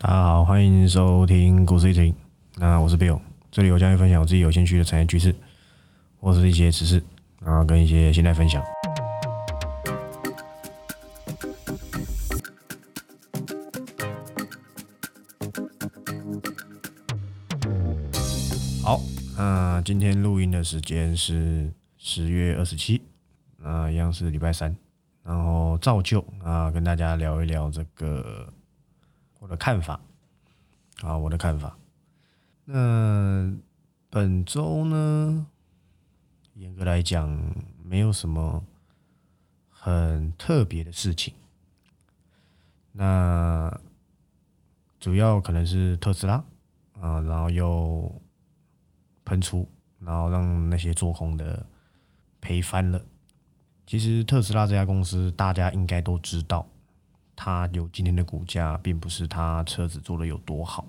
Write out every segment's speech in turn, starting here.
大家好，欢迎收听股市一听。那我是 Bill，这里我将会分享我自己有兴趣的产业趋势，或是一些知识，然后跟一些心态分享。好，那今天录音的时间是十月二十七，那一样是礼拜三，然后照旧啊，跟大家聊一聊这个我的看法啊，我的看法。那本周呢，严格来讲，没有什么很特别的事情。那主要可能是特斯拉啊，然后又喷出，然后让那些做空的赔翻了。其实特斯拉这家公司，大家应该都知道，它有今天的股价，并不是它车子做的有多好，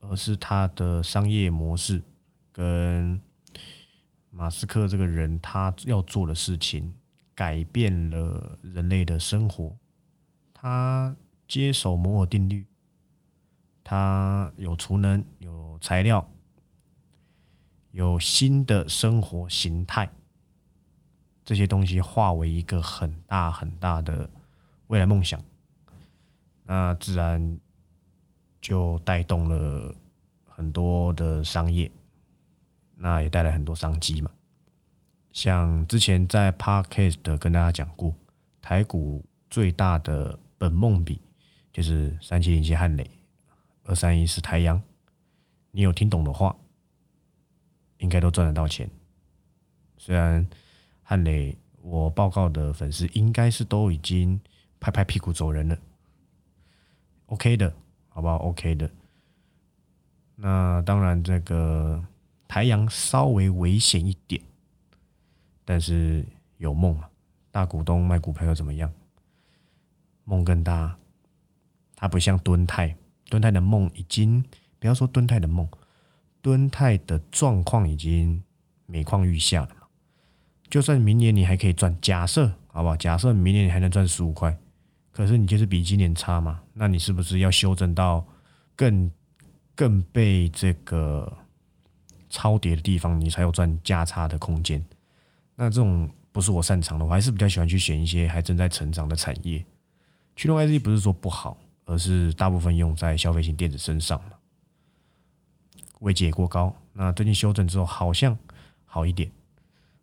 而是它的商业模式跟马斯克这个人他要做的事情，改变了人类的生活。他接手摩尔定律，他有储能，有材料，有新的生活形态，这些东西化为一个很大很大的未来梦想，那自然就带动了很多的商业，那也带来很多商机嘛。像之前在 Podcast 跟大家讲过，台股最大的本梦比就是三七零七汉磊，二三一是太阳。你有听懂的话，应该都赚得到钱。虽然汉磊，我报告的粉丝应该是都已经拍拍屁股走人了。OK 的，好不好？OK 的。那当然，这个太阳稍微危险一点，但是有梦嘛。大股东卖股票又怎么样？梦更大。它不像敦泰，敦泰的梦已经不要说敦泰的梦，敦泰的状况已经每况愈下了嘛。就算明年你还可以赚，假设好不好？假设明年你还能赚十五块，可是你就是比今年差嘛？那你是不是要修正到更更被这个超跌的地方，你才有赚价差的空间？那这种不是我擅长的，我还是比较喜欢去选一些还正在成长的产业。驱动 IC 不是说不好，而是大部分用在消费型电子身上嘛，位阶也过高。那最近修正之后，好像好一点。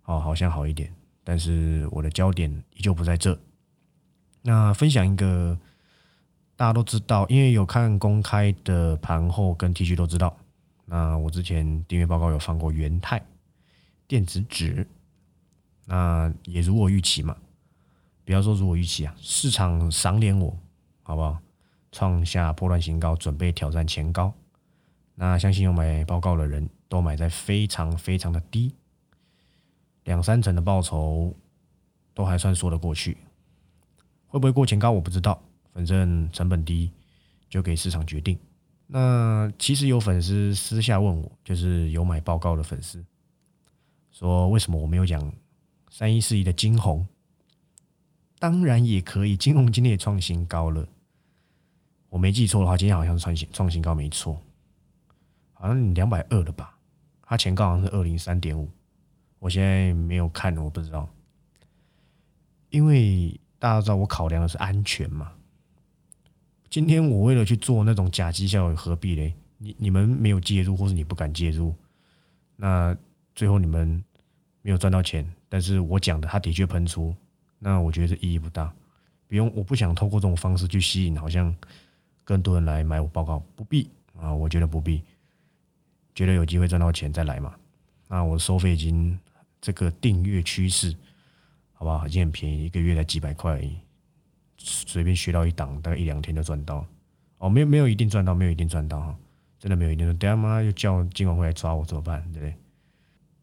哦，好像好一点，但是我的焦点依旧不在这。那分享一个大家都知道，因为有看公开的盘后跟 T 恤都知道。那我之前订阅报告有放过元泰电子纸，那也如我预期嘛。不要说如我预期啊，市场赏脸我，好不好？创下破乱新高，准备挑战前高。那相信有买报告的人都买在非常非常的低。两三成的报酬都还算说得过去，会不会过前高我不知道，反正成本低就给市场决定。那其实有粉丝私下问我，就是有买报告的粉丝，说为什么我没有讲三一四一的金红？当然也可以，金红今天也创新高了，我没记错的话，今天好像是创新创新高没错，好像两百二了吧？它前高好像是二零三点五。我现在没有看，我不知道，因为大家知道我考量的是安全嘛。今天我为了去做那种假绩效，何必嘞？你你们没有介入，或是你不敢介入，那最后你们没有赚到钱。但是我讲的，他的确喷出，那我觉得意义不大。不用，我不想透过这种方式去吸引，好像更多人来买我报告，不必啊，我觉得不必。觉得有机会赚到钱再来嘛。那我收费已经。这个订阅趋势，好不好？已经很便宜，一个月才几百块，随便学到一档，大概一两天就赚到。哦，没有没有一定赚到，没有一定赚到哈，真的没有一定。等下妈又叫金管会来抓我怎么办？对不对？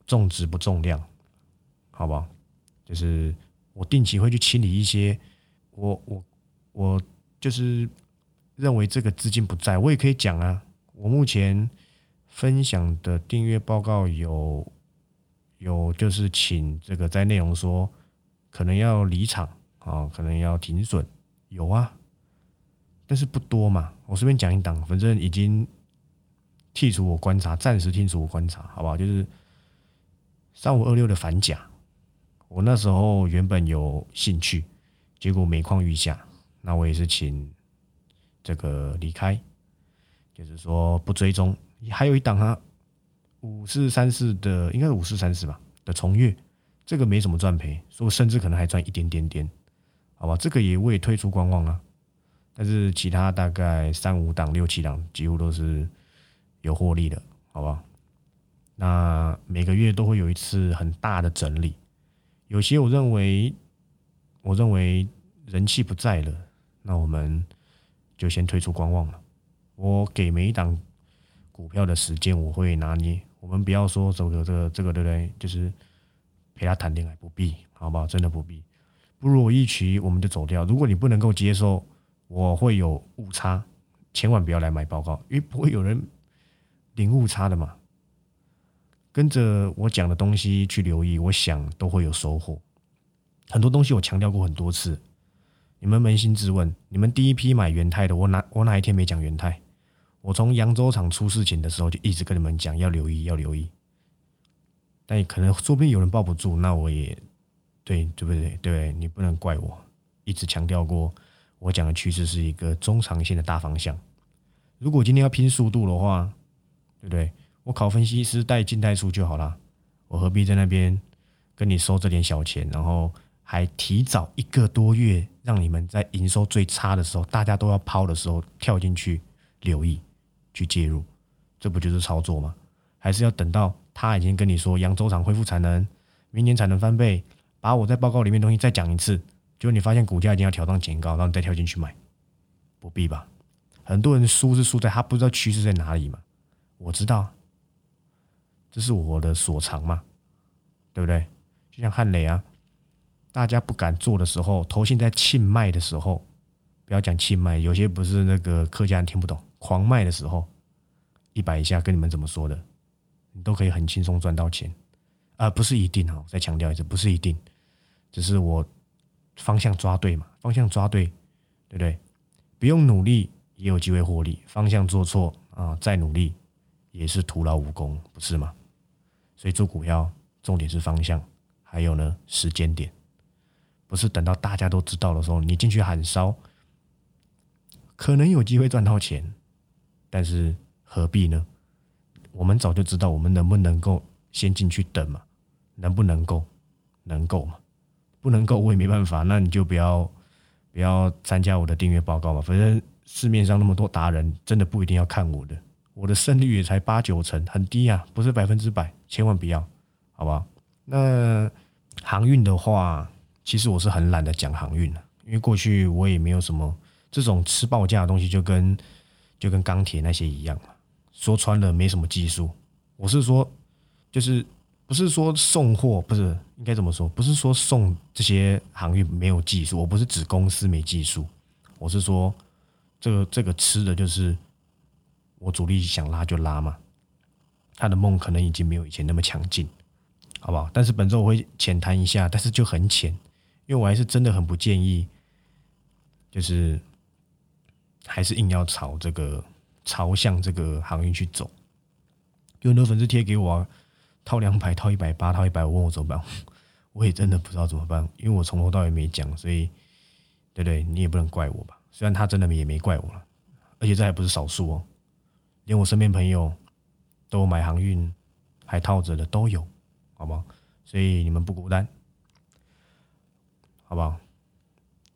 重质不重量，好不好？就是我定期会去清理一些，我我我就是认为这个资金不在，我也可以讲啊。我目前分享的订阅报告有。有就是请这个在内容说，可能要离场啊，可能要停损，有啊，但是不多嘛。我随便讲一档，反正已经剔除我观察，暂时剔除我观察，好不好？就是三五二六的反甲，我那时候原本有兴趣，结果每况愈下，那我也是请这个离开，就是说不追踪。还有一档啊，五四三四的，应该是五四三四吧的重月，这个没什么赚赔，所以甚至可能还赚一点点点。好吧，这个也我也退出观望了，但是其他大概三五档、六七档几乎都是有获利的，好吧？那每个月都会有一次很大的整理，有些我认为，我认为人气不在了，那我们就先退出观望了。我给每一档股票的时间，我会拿捏，我们不要说这个这个这个对不对？就是陪他谈恋爱，不必，好不好？真的不必。不如我一曲，我们就走掉。如果你不能够接受，我会有误差，千万不要来买报告，因为不会有人零误差的嘛。跟着我讲的东西去留意，我想都会有收获。很多东西我强调过很多次，你们扪心自问：你们第一批买元泰的，我哪我哪一天没讲元泰？我从扬州厂出事情的时候就一直跟你们讲要留意，要留意。但也可能说不定有人抱不住，那我也。对对不对？对你不能怪我，一直强调过，我讲的趋势是一个中长线的大方向。如果今天要拼速度的话，对不对？我考分析师带静态数就好了，我何必在那边跟你收这点小钱，然后还提早一个多月让你们在营收最差的时候，大家都要抛的时候跳进去留意去介入，这不就是操作吗？还是要等到他已经跟你说扬州厂恢复产能，明年产能翻倍？把我在报告里面东西再讲一次，结果你发现股价已经要调到前高，然后你再跳进去买，不必吧？很多人输是输在他不知道趋势在哪里嘛。我知道，这是我的所长嘛，对不对？就像汉雷啊，大家不敢做的时候，投信在庆卖的时候，不要讲庆卖，有些不是那个客家人听不懂，狂卖的时候，一百以下跟你们怎么说的，都可以很轻松赚到钱。啊，不是一定哈，再强调一次，不是一定，只是我方向抓对嘛，方向抓对，对不对？不用努力也有机会获利，方向做错啊，再努力也是徒劳无功，不是吗？所以做股票重点是方向，还有呢时间点，不是等到大家都知道的时候你进去喊烧，可能有机会赚到钱，但是何必呢？我们早就知道我们能不能够先进去等嘛。能不能够？能够吗？不能够，我也没办法。那你就不要不要参加我的订阅报告嘛。反正市面上那么多达人，真的不一定要看我的。我的胜率也才八九成，很低啊，不是百分之百，千万不要，好不好？那航运的话，其实我是很懒得讲航运的，因为过去我也没有什么这种吃报价的东西，就跟就跟钢铁那些一样嘛。说穿了，没什么技术。我是说，就是。不是说送货不是应该怎么说？不是说送这些航运没有技术，我不是指公司没技术，我是说这个这个吃的就是我主力想拉就拉嘛，他的梦可能已经没有以前那么强劲，好不好？但是本周我会浅谈一下，但是就很浅，因为我还是真的很不建议，就是还是硬要炒这个朝向这个航运去走，有很多粉丝贴给我。啊套两百，套一百八，套一百五，问我怎么办？我也真的不知道怎么办，因为我从头到尾没讲，所以，对不对？你也不能怪我吧？虽然他真的也没怪我了，而且这还不是少数哦，连我身边朋友都买航运还套着的都有，好不好？所以你们不孤单，好不好？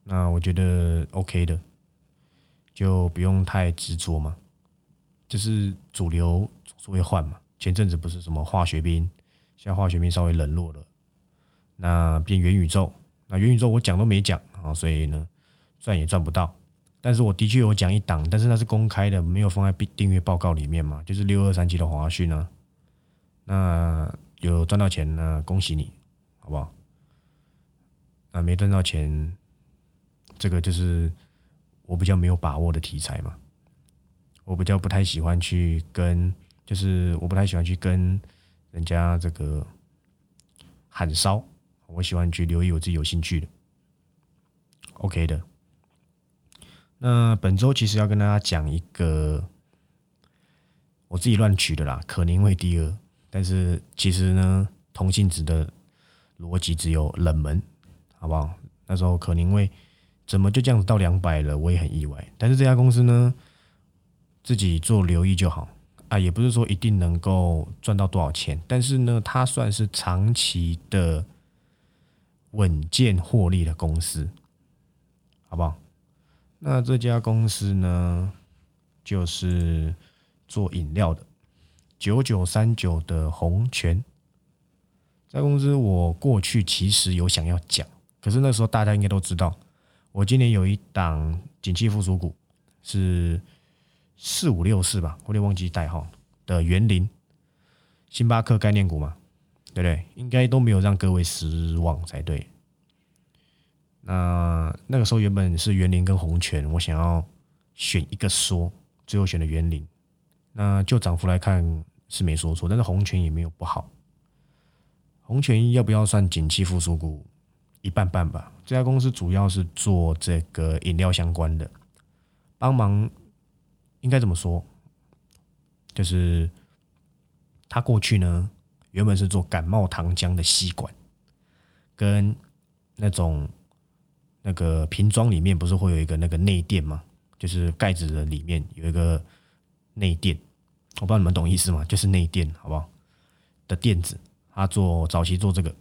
那我觉得 OK 的，就不用太执着嘛，就是主流总是会换嘛。前阵子不是什么化学兵，现在化学兵稍微冷落了，那变元宇宙，那元宇宙我讲都没讲啊，所以呢赚也赚不到。但是我的确有讲一档，但是那是公开的，没有放在订阅报告里面嘛，就是六二三七的华讯啊。那有赚到钱呢恭喜你，好不好？那没赚到钱，这个就是我比较没有把握的题材嘛，我比较不太喜欢去跟。就是我不太喜欢去跟人家这个喊烧，我喜欢去留意我自己有兴趣的。OK 的，那本周其实要跟大家讲一个我自己乱取的啦，可宁味第二，但是其实呢，同性质的逻辑只有冷门，好不好？那时候可宁味怎么就这样子到两百了，我也很意外。但是这家公司呢，自己做留意就好啊，也不是说一定能够赚到多少钱，但是呢，它算是长期的稳健获利的公司，好不好？那这家公司呢，就是做饮料的，九九三九的红泉。这家公司我过去其实有想要讲，可是那时候大家应该都知道，我今年有一档景气复苏股是四五六四吧，我有点忘记代号的园林，星巴克概念股嘛，对不对？应该都没有让各位失望才对。那那个时候原本是园林跟红泉，我想要选一个说，最后选的园林。那就涨幅来看是没说错，但是红泉也没有不好。红泉要不要算景气复苏股？一半半吧。这家公司主要是做这个饮料相关的，帮忙应该怎么说？就是他过去呢，原本是做感冒糖浆的吸管，跟那种。那个瓶装里面不是会有一个那个内垫吗？就是盖子的里面有一个内垫，我不知道你们懂意思吗？就是内垫，好不好？的垫子，他做早期做这个。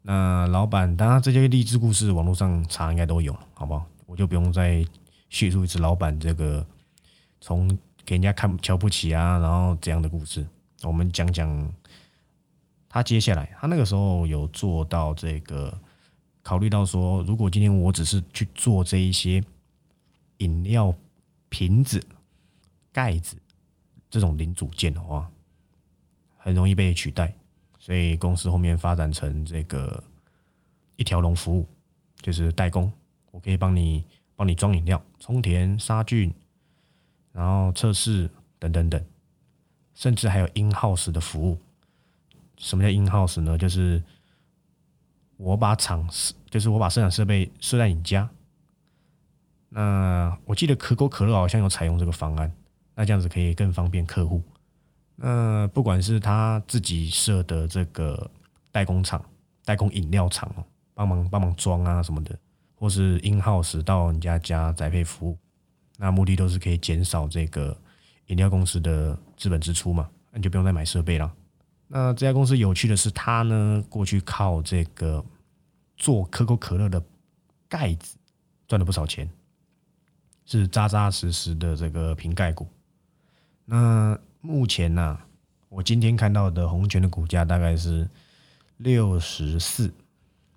那老板，当然这些励志故事网络上查应该都有，好不好？我就不用再叙述一次老板这个从给人家看瞧不起啊，然后这样的故事。我们讲讲他接下来，他那个时候有做到这个。考虑到说，如果今天我只是去做这一些饮料瓶子、盖子这种零组件的话，很容易被取代，所以公司后面发展成这个一条龙服务，就是代工，我可以帮你帮你装饮料、充填、杀菌，然后测试等等等，甚至还有 in house 的服务。什么叫 in house 呢？就是我把厂就是我把生产设备设在你家，那我记得可口可乐好像有采用这个方案，那这样子可以更方便客户。那不管是他自己设的这个代工厂、代工饮料厂哦，帮忙帮忙装啊什么的，或是 in house 到人家家宅配服务，那目的都是可以减少这个饮料公司的资本支出嘛，那你就不用再买设备了。那这家公司有趣的是，它呢过去靠这个做可口可乐的盖子赚了不少钱，是扎扎实实的这个瓶盖股。那目前呢，我今天看到的红泉的股价大概是六十四，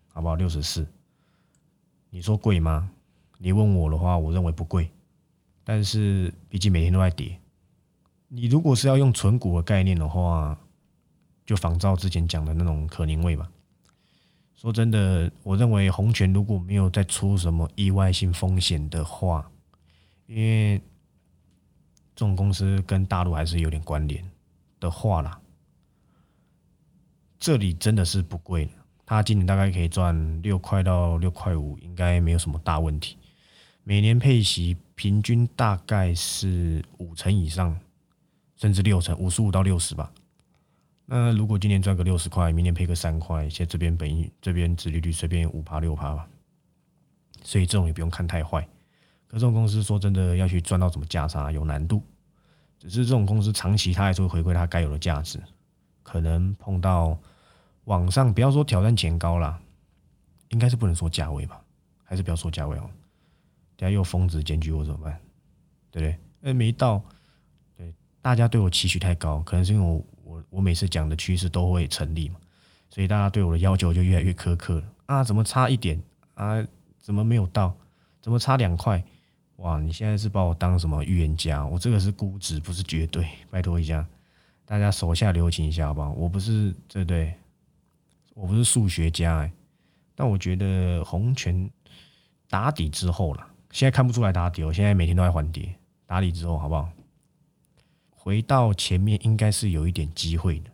好不好？六十四，你说贵吗？你问我的话，我认为不贵，但是毕竟每天都在跌。你如果是要用纯股的概念的话，就仿照之前讲的那种可宁味吧。说真的，我认为红泉如果没有再出什么意外性风险的话，因为这种公司跟大陆还是有点关联的话啦，这里真的是不贵的。它今年大概可以赚六块到六块五，应该没有什么大问题。每年配息平均大概是五成以上，甚至六成，五十五到六十吧。那如果今年赚个六十块，明年配个三块，现在这边本益这边殖利率随便五趴六趴吧，所以这种也不用看太坏。可这种公司说真的要去赚到什么价差有难度，只是这种公司长期它还是会回归它该有的价值。可能碰到网上不要说挑战前高啦，应该是不能说价位吧，还是不要说价位哦。等下又疯子检举我怎么办？对不对？哎，没到，对大家对我期许太高，可能是因为我。我我每次讲的趋势都会成立嘛，所以大家对我的要求就越来越苛刻了啊！怎么差一点啊？怎么没有到？怎么差两块？哇！你现在是把我当什么预言家？我这个是估值，不是绝对。拜托一下，大家手下留情一下好不好？我不是对对，我不是数学家哎。但我觉得红泉打底之后了，现在看不出来打底，我现在每天都在还跌。打底之后好不好？回到前面应该是有一点机会的，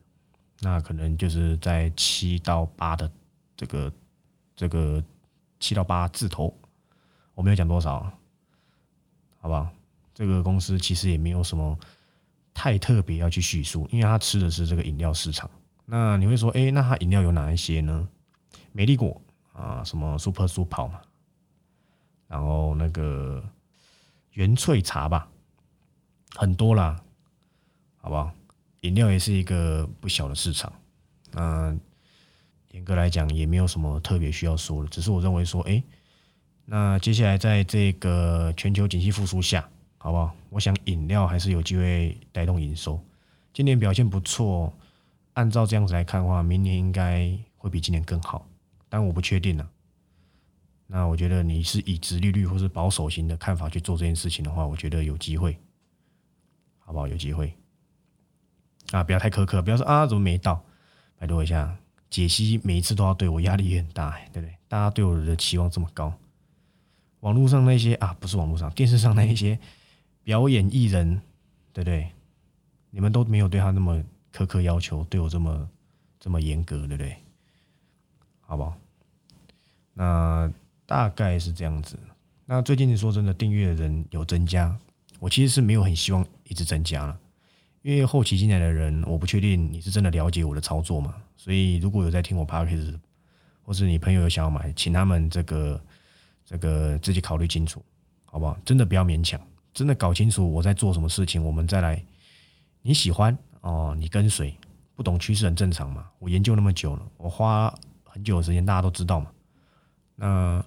那可能就是在七到八的这个这个七到八字头，我没有讲多少，好不好？这个公司其实也没有什么太特别要去叙述，因为它吃的是这个饮料市场。那你会说，哎，那它饮料有哪一些呢？美丽果啊，什么 Super 速跑嘛，然后那个原萃茶吧，很多啦，好不好？饮料也是一个不小的市场。那严格来讲，也没有什么特别需要说的，只是我认为说，哎，那接下来在这个全球景气复苏下，好不好？我想饮料还是有机会带动营收。今年表现不错，按照这样子来看的话，明年应该会比今年更好，但我不确定呢。那我觉得你是以直利率或是保守型的看法去做这件事情的话，我觉得有机会，好不好？有机会啊！不要太苛刻，不要说啊，怎么没到？拜托一下，解析每一次都要对我压力也很大，对不对？大家对我的期望这么高，网络上那些啊，不是网络上，电视上那一些表演艺人，对不对？你们都没有对他那么苛刻要求，对我这么这么严格，对不对？好不好？那大概是这样子。那最近说真的，订阅的人有增加，我其实是没有很希望一直增加了。因为后期进来的人，我不确定你是真的了解我的操作嘛，所以如果有在听我 p o d c a s 或是你朋友有想要买，请他们这个这个自己考虑清楚，好不好？真的不要勉强，真的搞清楚我在做什么事情，我们再来。你喜欢哦，你跟随，不懂趋势很正常嘛。我研究那么久了，我花很久的时间，大家都知道嘛，那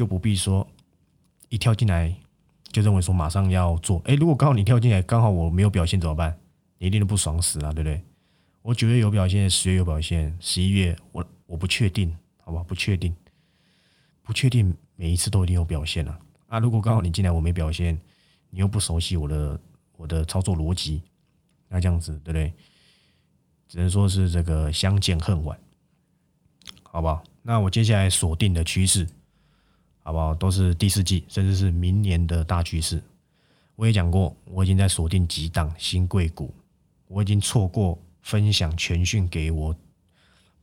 就不必说一跳进来。就认为说马上要做，哎，如果刚好你跳进来，刚好我没有表现怎么办？你一定都不爽死了，对不对？我九月有表现，十月有表现，十一月我我不确定，好吧？不确定，不确定每一次都一定有表现啊。啊，如果刚好你进来我没表现，你又不熟悉我的我的操作逻辑，那这样子对不对？只能说是这个相见恨晚，好不好？那我接下来锁定的趋势。好不好？都是第四季，甚至是明年的大趋势。我也讲过，我已经在锁定几档新贵股。我已经错过分享全讯给我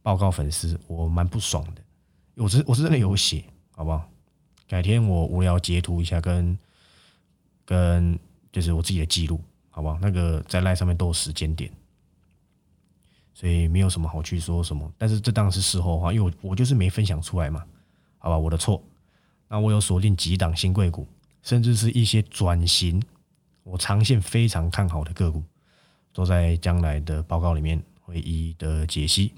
报告粉丝，我蛮不爽的。我是我是真的有写，好不好？改天我无聊截图一下，跟跟就是我自己的记录，好不好？那个在赖上面都有时间点，所以没有什么好去说什么。但是这当然是事后话，因为我我就是没分享出来嘛，好吧？我的错。那我有锁定几档新贵股，甚至是一些转型，我长线非常看好的个股，都在将来的报告里面会一一的解析，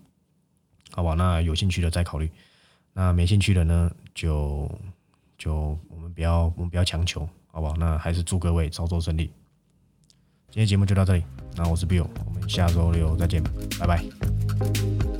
好吧？那有兴趣的再考虑，那没兴趣的呢，就就我们不要我们不要强求，好吧？那还是祝各位操作顺利。今天节目就到这里，那我是 Bill，我们下周六再见，拜拜。